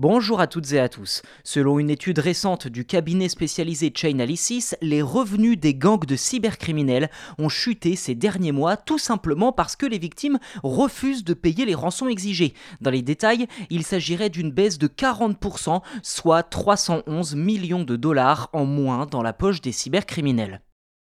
Bonjour à toutes et à tous. Selon une étude récente du cabinet spécialisé Chainalysis, les revenus des gangs de cybercriminels ont chuté ces derniers mois tout simplement parce que les victimes refusent de payer les rançons exigées. Dans les détails, il s'agirait d'une baisse de 40%, soit 311 millions de dollars en moins dans la poche des cybercriminels.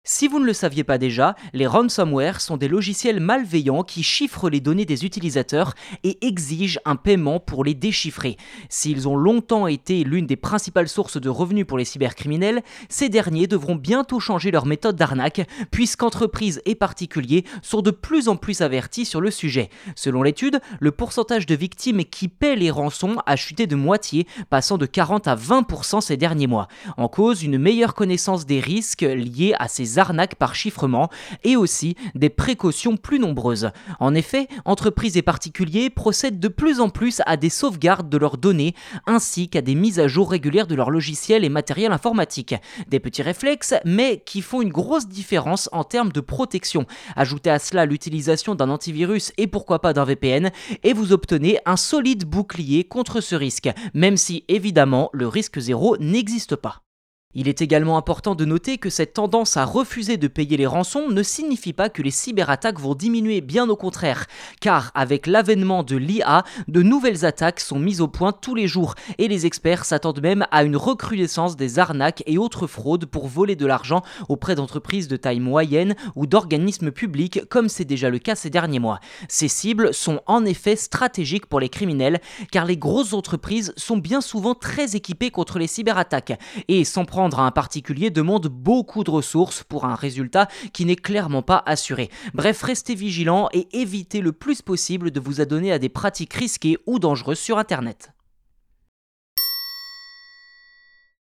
Si vous ne le saviez pas déjà, les ransomware sont des logiciels malveillants qui chiffrent les données des utilisateurs et exigent un paiement pour les déchiffrer. S'ils ont longtemps été l'une des principales sources de revenus pour les cybercriminels, ces derniers devront bientôt changer leur méthode d'arnaque puisqu'entreprises et particuliers sont de plus en plus avertis sur le sujet. Selon l'étude, le pourcentage de victimes qui paient les rançons a chuté de moitié, passant de 40 à 20% ces derniers mois. En cause, une meilleure connaissance des risques liés à ces arnaques par chiffrement et aussi des précautions plus nombreuses. En effet, entreprises et particuliers procèdent de plus en plus à des sauvegardes de leurs données ainsi qu'à des mises à jour régulières de leurs logiciels et matériel informatique. Des petits réflexes, mais qui font une grosse différence en termes de protection. Ajoutez à cela l'utilisation d'un antivirus et pourquoi pas d'un VPN, et vous obtenez un solide bouclier contre ce risque, même si évidemment le risque zéro n'existe pas. Il est également important de noter que cette tendance à refuser de payer les rançons ne signifie pas que les cyberattaques vont diminuer, bien au contraire, car avec l'avènement de l'IA, de nouvelles attaques sont mises au point tous les jours et les experts s'attendent même à une recrudescence des arnaques et autres fraudes pour voler de l'argent auprès d'entreprises de taille moyenne ou d'organismes publics comme c'est déjà le cas ces derniers mois. Ces cibles sont en effet stratégiques pour les criminels car les grosses entreprises sont bien souvent très équipées contre les cyberattaques et sans à un particulier demande beaucoup de ressources pour un résultat qui n'est clairement pas assuré. Bref, restez vigilants et évitez le plus possible de vous adonner à des pratiques risquées ou dangereuses sur Internet.